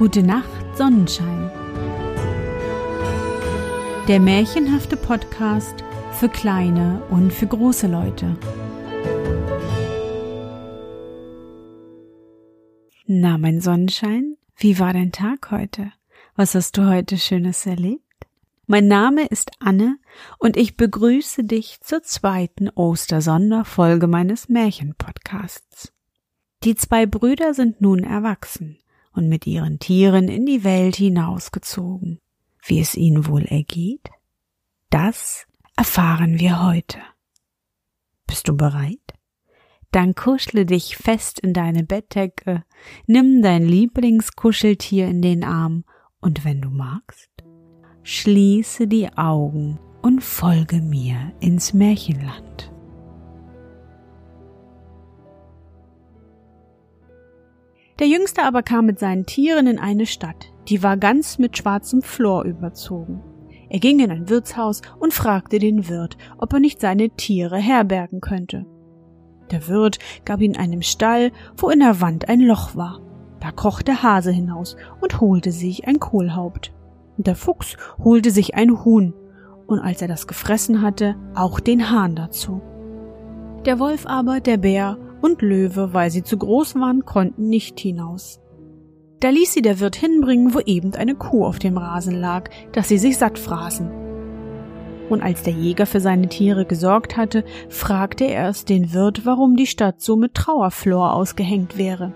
Gute Nacht, Sonnenschein. Der märchenhafte Podcast für kleine und für große Leute. Na, mein Sonnenschein, wie war dein Tag heute? Was hast du heute Schönes erlebt? Mein Name ist Anne und ich begrüße dich zur zweiten Ostersonderfolge meines Märchenpodcasts. Die zwei Brüder sind nun erwachsen und mit ihren Tieren in die Welt hinausgezogen. Wie es ihnen wohl ergeht? Das erfahren wir heute. Bist du bereit? Dann kuschle dich fest in deine Bettdecke, nimm dein Lieblingskuscheltier in den Arm und wenn du magst, schließe die Augen und folge mir ins Märchenland. Der Jüngste aber kam mit seinen Tieren in eine Stadt, die war ganz mit schwarzem Flor überzogen. Er ging in ein Wirtshaus und fragte den Wirt, ob er nicht seine Tiere herbergen könnte. Der Wirt gab ihn einem Stall, wo in der Wand ein Loch war. Da kroch der Hase hinaus und holte sich ein Kohlhaupt. Der Fuchs holte sich ein Huhn, und als er das gefressen hatte, auch den Hahn dazu. Der Wolf aber, der Bär und Löwe, weil sie zu groß waren, konnten nicht hinaus. Da ließ sie der Wirt hinbringen, wo eben eine Kuh auf dem Rasen lag, dass sie sich satt fraßen. Und als der Jäger für seine Tiere gesorgt hatte, fragte er erst den Wirt, warum die Stadt so mit Trauerflor ausgehängt wäre.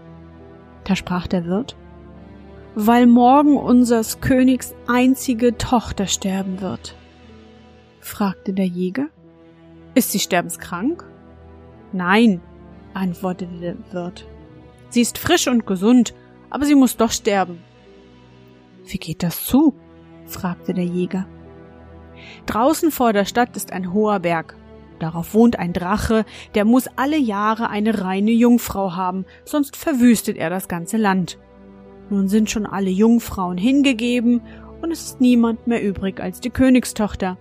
Da sprach der Wirt, weil morgen unsers Königs einzige Tochter sterben wird. fragte der Jäger. Ist sie sterbenskrank? Nein, antwortete der Wirt. Sie ist frisch und gesund, aber sie muss doch sterben. Wie geht das zu? fragte der Jäger. Draußen vor der Stadt ist ein hoher Berg. Darauf wohnt ein Drache, der muss alle Jahre eine reine Jungfrau haben, sonst verwüstet er das ganze Land. Nun sind schon alle Jungfrauen hingegeben und es ist niemand mehr übrig als die Königstochter.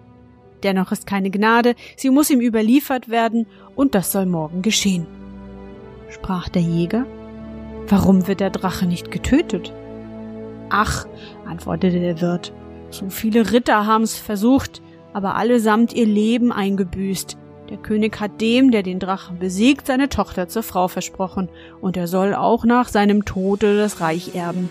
Dennoch ist keine Gnade, sie muss ihm überliefert werden, und das soll morgen geschehen sprach der Jäger. Warum wird der Drache nicht getötet? Ach, antwortete der Wirt, so viele Ritter haben's versucht, aber allesamt ihr Leben eingebüßt. Der König hat dem, der den Drachen besiegt, seine Tochter zur Frau versprochen, und er soll auch nach seinem Tode das Reich erben.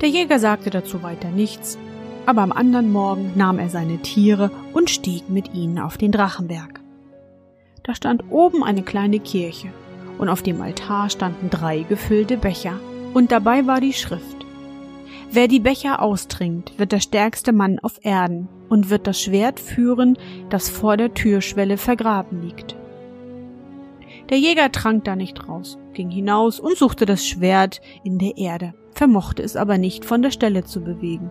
Der Jäger sagte dazu weiter nichts, aber am anderen Morgen nahm er seine Tiere und stieg mit ihnen auf den Drachenberg. Da stand oben eine kleine Kirche, und auf dem Altar standen drei gefüllte Becher, und dabei war die Schrift Wer die Becher austrinkt, wird der stärkste Mann auf Erden und wird das Schwert führen, das vor der Türschwelle vergraben liegt. Der Jäger trank da nicht raus, ging hinaus und suchte das Schwert in der Erde, vermochte es aber nicht von der Stelle zu bewegen.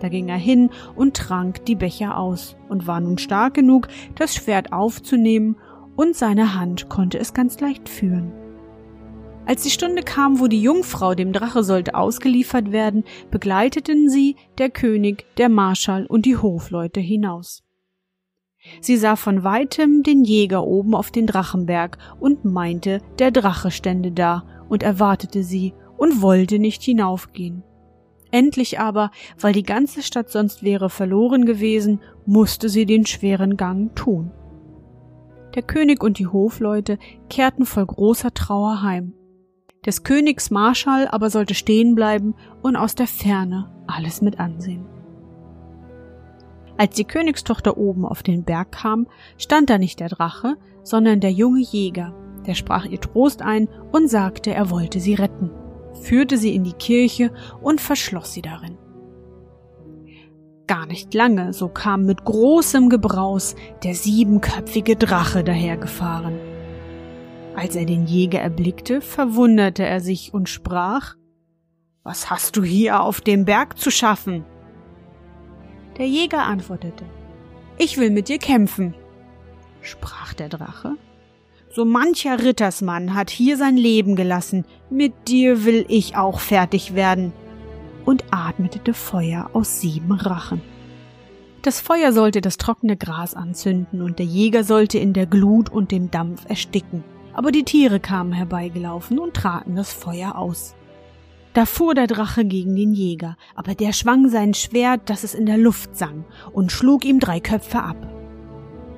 Da ging er hin und trank die Becher aus und war nun stark genug, das Schwert aufzunehmen und seine Hand konnte es ganz leicht führen. Als die Stunde kam, wo die Jungfrau dem Drache sollte ausgeliefert werden, begleiteten sie der König, der Marschall und die Hofleute hinaus. Sie sah von weitem den Jäger oben auf den Drachenberg und meinte, der Drache stände da und erwartete sie und wollte nicht hinaufgehen. Endlich aber, weil die ganze Stadt sonst wäre verloren gewesen, musste sie den schweren Gang tun. Der König und die Hofleute kehrten voll großer Trauer heim. Des Königs Marschall aber sollte stehen bleiben und aus der Ferne alles mit ansehen. Als die Königstochter oben auf den Berg kam, stand da nicht der Drache, sondern der junge Jäger, der sprach ihr Trost ein und sagte, er wollte sie retten, führte sie in die Kirche und verschloss sie darin. Gar nicht lange, so kam mit großem Gebraus der siebenköpfige Drache dahergefahren. Als er den Jäger erblickte, verwunderte er sich und sprach Was hast du hier auf dem Berg zu schaffen? Der Jäger antwortete Ich will mit dir kämpfen. Sprach der Drache So mancher Rittersmann hat hier sein Leben gelassen, mit dir will ich auch fertig werden und atmete Feuer aus sieben Rachen. Das Feuer sollte das trockene Gras anzünden und der Jäger sollte in der Glut und dem Dampf ersticken. Aber die Tiere kamen herbeigelaufen und traten das Feuer aus. Da fuhr der Drache gegen den Jäger, aber der schwang sein Schwert, dass es in der Luft sang, und schlug ihm drei Köpfe ab.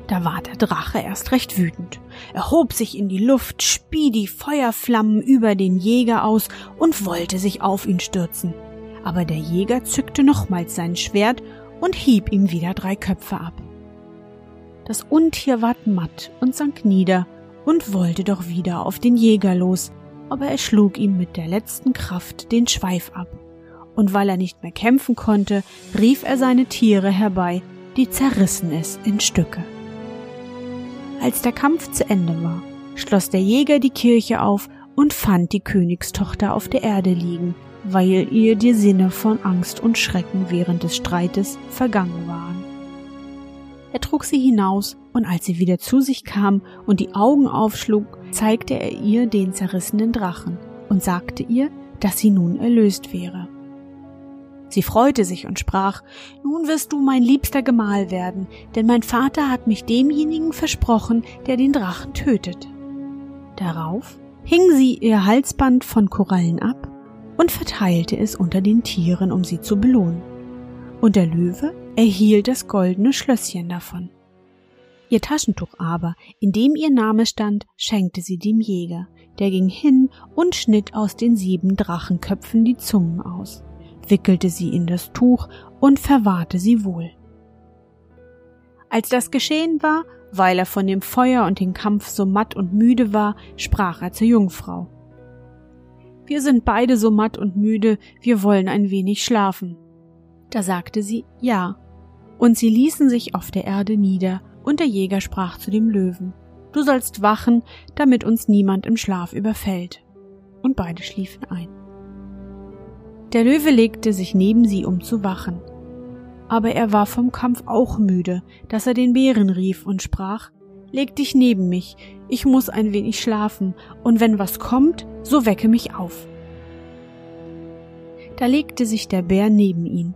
Da war der Drache erst recht wütend. Er hob sich in die Luft, spie die Feuerflammen über den Jäger aus und wollte sich auf ihn stürzen. Aber der Jäger zückte nochmals sein Schwert und hieb ihm wieder drei Köpfe ab. Das Untier ward matt und sank nieder und wollte doch wieder auf den Jäger los, aber er schlug ihm mit der letzten Kraft den Schweif ab. Und weil er nicht mehr kämpfen konnte, rief er seine Tiere herbei, die zerrissen es in Stücke. Als der Kampf zu Ende war, schloss der Jäger die Kirche auf und fand die Königstochter auf der Erde liegen, weil ihr die Sinne von Angst und Schrecken während des Streites vergangen waren. Er trug sie hinaus, und als sie wieder zu sich kam und die Augen aufschlug, zeigte er ihr den zerrissenen Drachen und sagte ihr, dass sie nun erlöst wäre. Sie freute sich und sprach, Nun wirst du mein liebster Gemahl werden, denn mein Vater hat mich demjenigen versprochen, der den Drachen tötet. Darauf hing sie ihr Halsband von Korallen ab und verteilte es unter den Tieren, um sie zu belohnen. Und der Löwe erhielt das goldene Schlösschen davon. Ihr Taschentuch aber, in dem ihr Name stand, schenkte sie dem Jäger, der ging hin und schnitt aus den sieben Drachenköpfen die Zungen aus wickelte sie in das Tuch und verwahrte sie wohl. Als das geschehen war, weil er von dem Feuer und dem Kampf so matt und müde war, sprach er zur Jungfrau. Wir sind beide so matt und müde, wir wollen ein wenig schlafen. Da sagte sie Ja, und sie ließen sich auf der Erde nieder, und der Jäger sprach zu dem Löwen Du sollst wachen, damit uns niemand im Schlaf überfällt. Und beide schliefen ein. Der Löwe legte sich neben sie, um zu wachen. Aber er war vom Kampf auch müde, dass er den Bären rief und sprach Leg dich neben mich, ich muss ein wenig schlafen, und wenn was kommt, so wecke mich auf. Da legte sich der Bär neben ihn.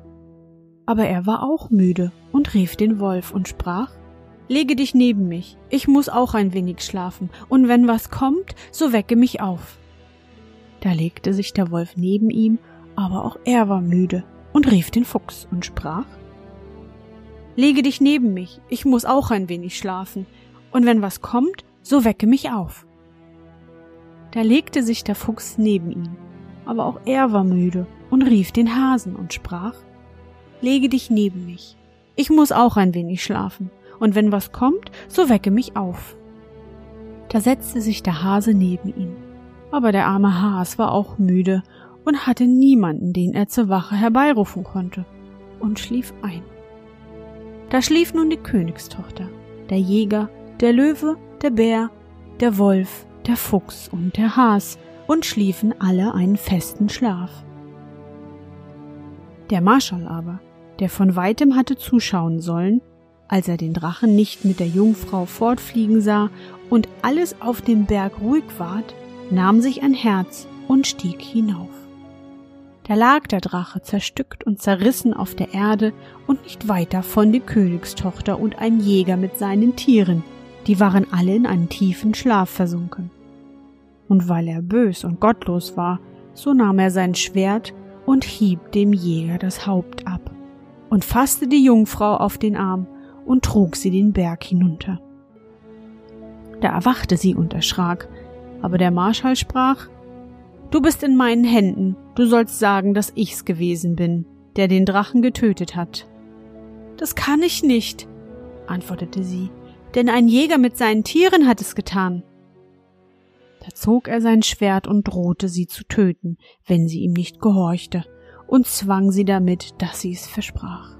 Aber er war auch müde und rief den Wolf und sprach Lege dich neben mich, ich muss auch ein wenig schlafen, und wenn was kommt, so wecke mich auf. Da legte sich der Wolf neben ihm aber auch er war müde und rief den Fuchs und sprach Lege dich neben mich, ich muss auch ein wenig schlafen, und wenn was kommt, so wecke mich auf. Da legte sich der Fuchs neben ihn, aber auch er war müde und rief den Hasen und sprach Lege dich neben mich, ich muss auch ein wenig schlafen, und wenn was kommt, so wecke mich auf. Da setzte sich der Hase neben ihn, aber der arme Has war auch müde und hatte niemanden, den er zur Wache herbeirufen konnte, und schlief ein. Da schlief nun die Königstochter, der Jäger, der Löwe, der Bär, der Wolf, der Fuchs und der Has, und schliefen alle einen festen Schlaf. Der Marschall aber, der von weitem hatte zuschauen sollen, als er den Drachen nicht mit der Jungfrau fortfliegen sah und alles auf dem Berg ruhig ward, nahm sich ein Herz und stieg hinauf. Da lag der Drache zerstückt und zerrissen auf der Erde und nicht weiter von die Königstochter und ein Jäger mit seinen Tieren, die waren alle in einen tiefen Schlaf versunken. Und weil er bös und gottlos war, so nahm er sein Schwert und hieb dem Jäger das Haupt ab und fasste die Jungfrau auf den Arm und trug sie den Berg hinunter. Da erwachte sie und erschrak, aber der Marschall sprach Du bist in meinen Händen, du sollst sagen, dass ich's gewesen bin, der den Drachen getötet hat. Das kann ich nicht, antwortete sie, denn ein Jäger mit seinen Tieren hat es getan. Da zog er sein Schwert und drohte sie zu töten, wenn sie ihm nicht gehorchte, und zwang sie damit, dass sie es versprach.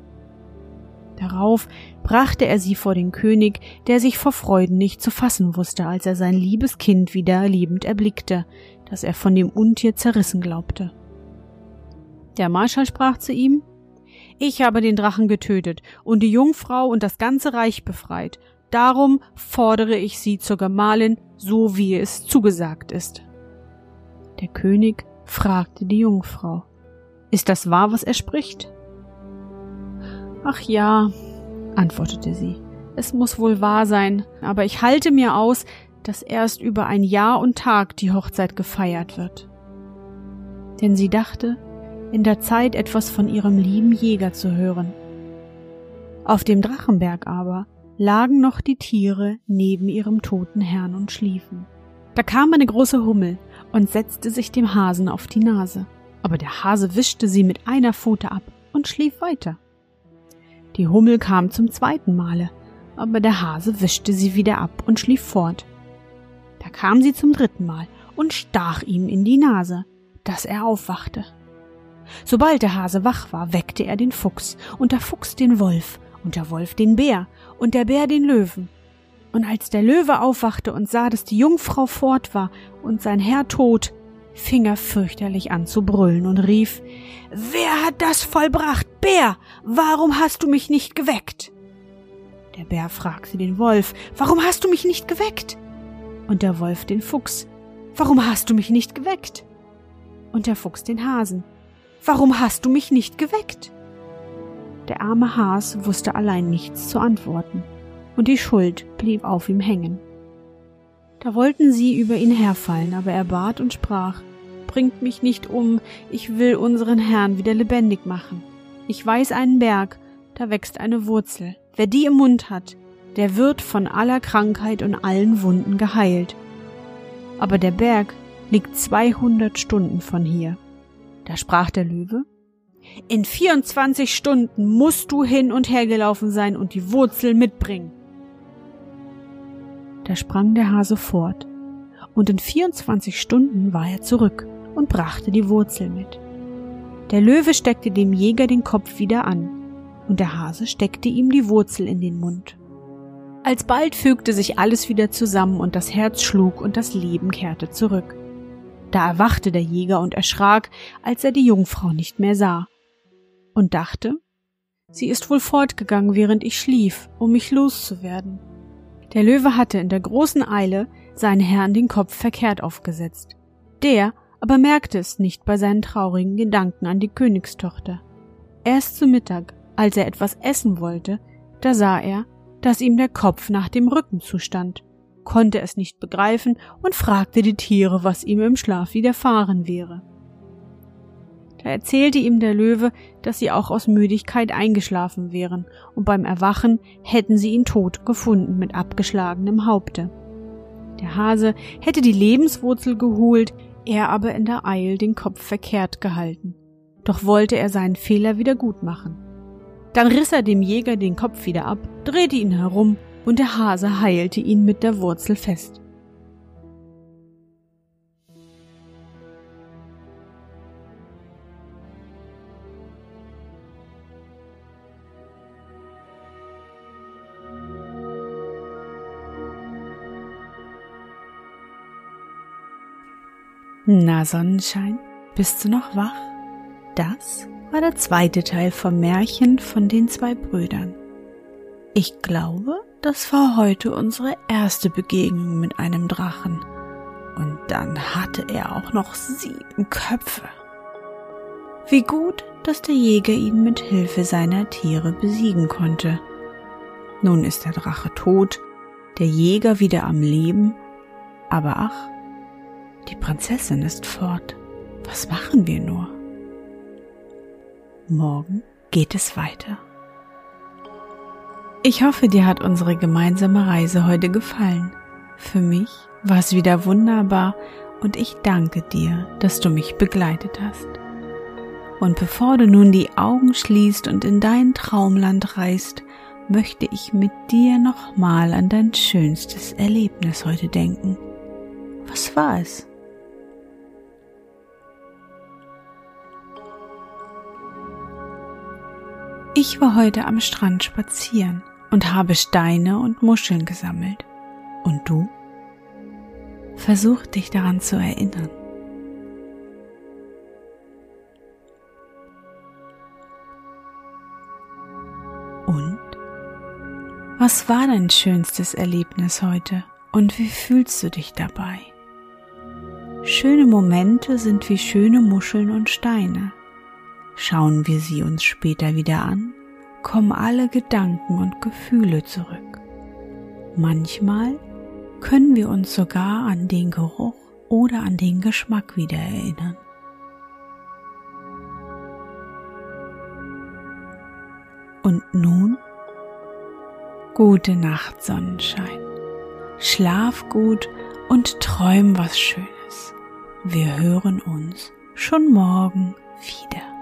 Darauf brachte er sie vor den König, der sich vor Freuden nicht zu fassen wusste, als er sein liebes Kind wieder lebend erblickte, das er von dem Untier zerrissen glaubte. Der Marschall sprach zu ihm Ich habe den Drachen getötet und die Jungfrau und das ganze Reich befreit, darum fordere ich sie zur Gemahlin, so wie es zugesagt ist. Der König fragte die Jungfrau Ist das wahr, was er spricht? Ach ja, antwortete sie, es muss wohl wahr sein, aber ich halte mir aus, dass erst über ein Jahr und Tag die Hochzeit gefeiert wird. denn sie dachte, in der Zeit etwas von ihrem lieben Jäger zu hören. Auf dem Drachenberg aber lagen noch die Tiere neben ihrem toten Herrn und schliefen. Da kam eine große Hummel und setzte sich dem Hasen auf die Nase, aber der Hase wischte sie mit einer Pfote ab und schlief weiter. Die Hummel kam zum zweiten Male, aber der Hase wischte sie wieder ab und schlief fort. Da kam sie zum dritten Mal und stach ihm in die Nase, dass er aufwachte. Sobald der Hase wach war, weckte er den Fuchs und der Fuchs den Wolf und der Wolf den Bär und der Bär den Löwen. Und als der Löwe aufwachte und sah, dass die Jungfrau fort war und sein Herr tot, fing er fürchterlich an zu brüllen und rief Wer hat das vollbracht? Bär, warum hast du mich nicht geweckt? Der Bär fragte den Wolf Warum hast du mich nicht geweckt? Und der Wolf den Fuchs Warum hast du mich nicht geweckt? Und der Fuchs den Hasen Warum hast du mich nicht geweckt? Der arme Has wusste allein nichts zu antworten, und die Schuld blieb auf ihm hängen. Da wollten sie über ihn herfallen, aber er bat und sprach Bringt mich nicht um, ich will unseren Herrn wieder lebendig machen. Ich weiß einen Berg, da wächst eine Wurzel. Wer die im Mund hat, der wird von aller Krankheit und allen Wunden geheilt. Aber der Berg liegt zweihundert Stunden von hier. Da sprach der Löwe In vierundzwanzig Stunden musst du hin und her gelaufen sein und die Wurzel mitbringen. Da sprang der Hase fort, und in vierundzwanzig Stunden war er zurück und brachte die Wurzel mit. Der Löwe steckte dem Jäger den Kopf wieder an, und der Hase steckte ihm die Wurzel in den Mund. Alsbald fügte sich alles wieder zusammen und das Herz schlug und das Leben kehrte zurück. Da erwachte der Jäger und erschrak, als er die Jungfrau nicht mehr sah, und dachte, sie ist wohl fortgegangen, während ich schlief, um mich loszuwerden. Der Löwe hatte in der großen Eile seinen Herrn den Kopf verkehrt aufgesetzt. Der aber merkte es nicht bei seinen traurigen Gedanken an die Königstochter. Erst zu Mittag, als er etwas essen wollte, da sah er, dass ihm der Kopf nach dem Rücken zustand, konnte es nicht begreifen und fragte die Tiere, was ihm im Schlaf widerfahren wäre. Da erzählte ihm der Löwe, dass sie auch aus Müdigkeit eingeschlafen wären, und beim Erwachen hätten sie ihn tot gefunden mit abgeschlagenem Haupte. Der Hase hätte die Lebenswurzel geholt, er aber in der Eil den Kopf verkehrt gehalten. Doch wollte er seinen Fehler wieder gut machen. Dann riss er dem Jäger den Kopf wieder ab, drehte ihn herum, und der Hase heilte ihn mit der Wurzel fest. Na Sonnenschein, bist du noch wach? Das war der zweite Teil vom Märchen von den zwei Brüdern. Ich glaube, das war heute unsere erste Begegnung mit einem Drachen. Und dann hatte er auch noch sieben Köpfe. Wie gut, dass der Jäger ihn mit Hilfe seiner Tiere besiegen konnte. Nun ist der Drache tot, der Jäger wieder am Leben, aber ach, die Prinzessin ist fort. Was machen wir nur? Morgen geht es weiter. Ich hoffe, dir hat unsere gemeinsame Reise heute gefallen. Für mich war es wieder wunderbar und ich danke dir, dass du mich begleitet hast. Und bevor du nun die Augen schließt und in dein Traumland reist, möchte ich mit dir nochmal an dein schönstes Erlebnis heute denken. Was war es? Ich war heute am Strand spazieren und habe Steine und Muscheln gesammelt. Und du? Versuch dich daran zu erinnern. Und? Was war dein schönstes Erlebnis heute und wie fühlst du dich dabei? Schöne Momente sind wie schöne Muscheln und Steine. Schauen wir sie uns später wieder an, kommen alle Gedanken und Gefühle zurück. Manchmal können wir uns sogar an den Geruch oder an den Geschmack wieder erinnern. Und nun gute Nacht, Sonnenschein. Schlaf gut und träum was Schönes. Wir hören uns schon morgen wieder.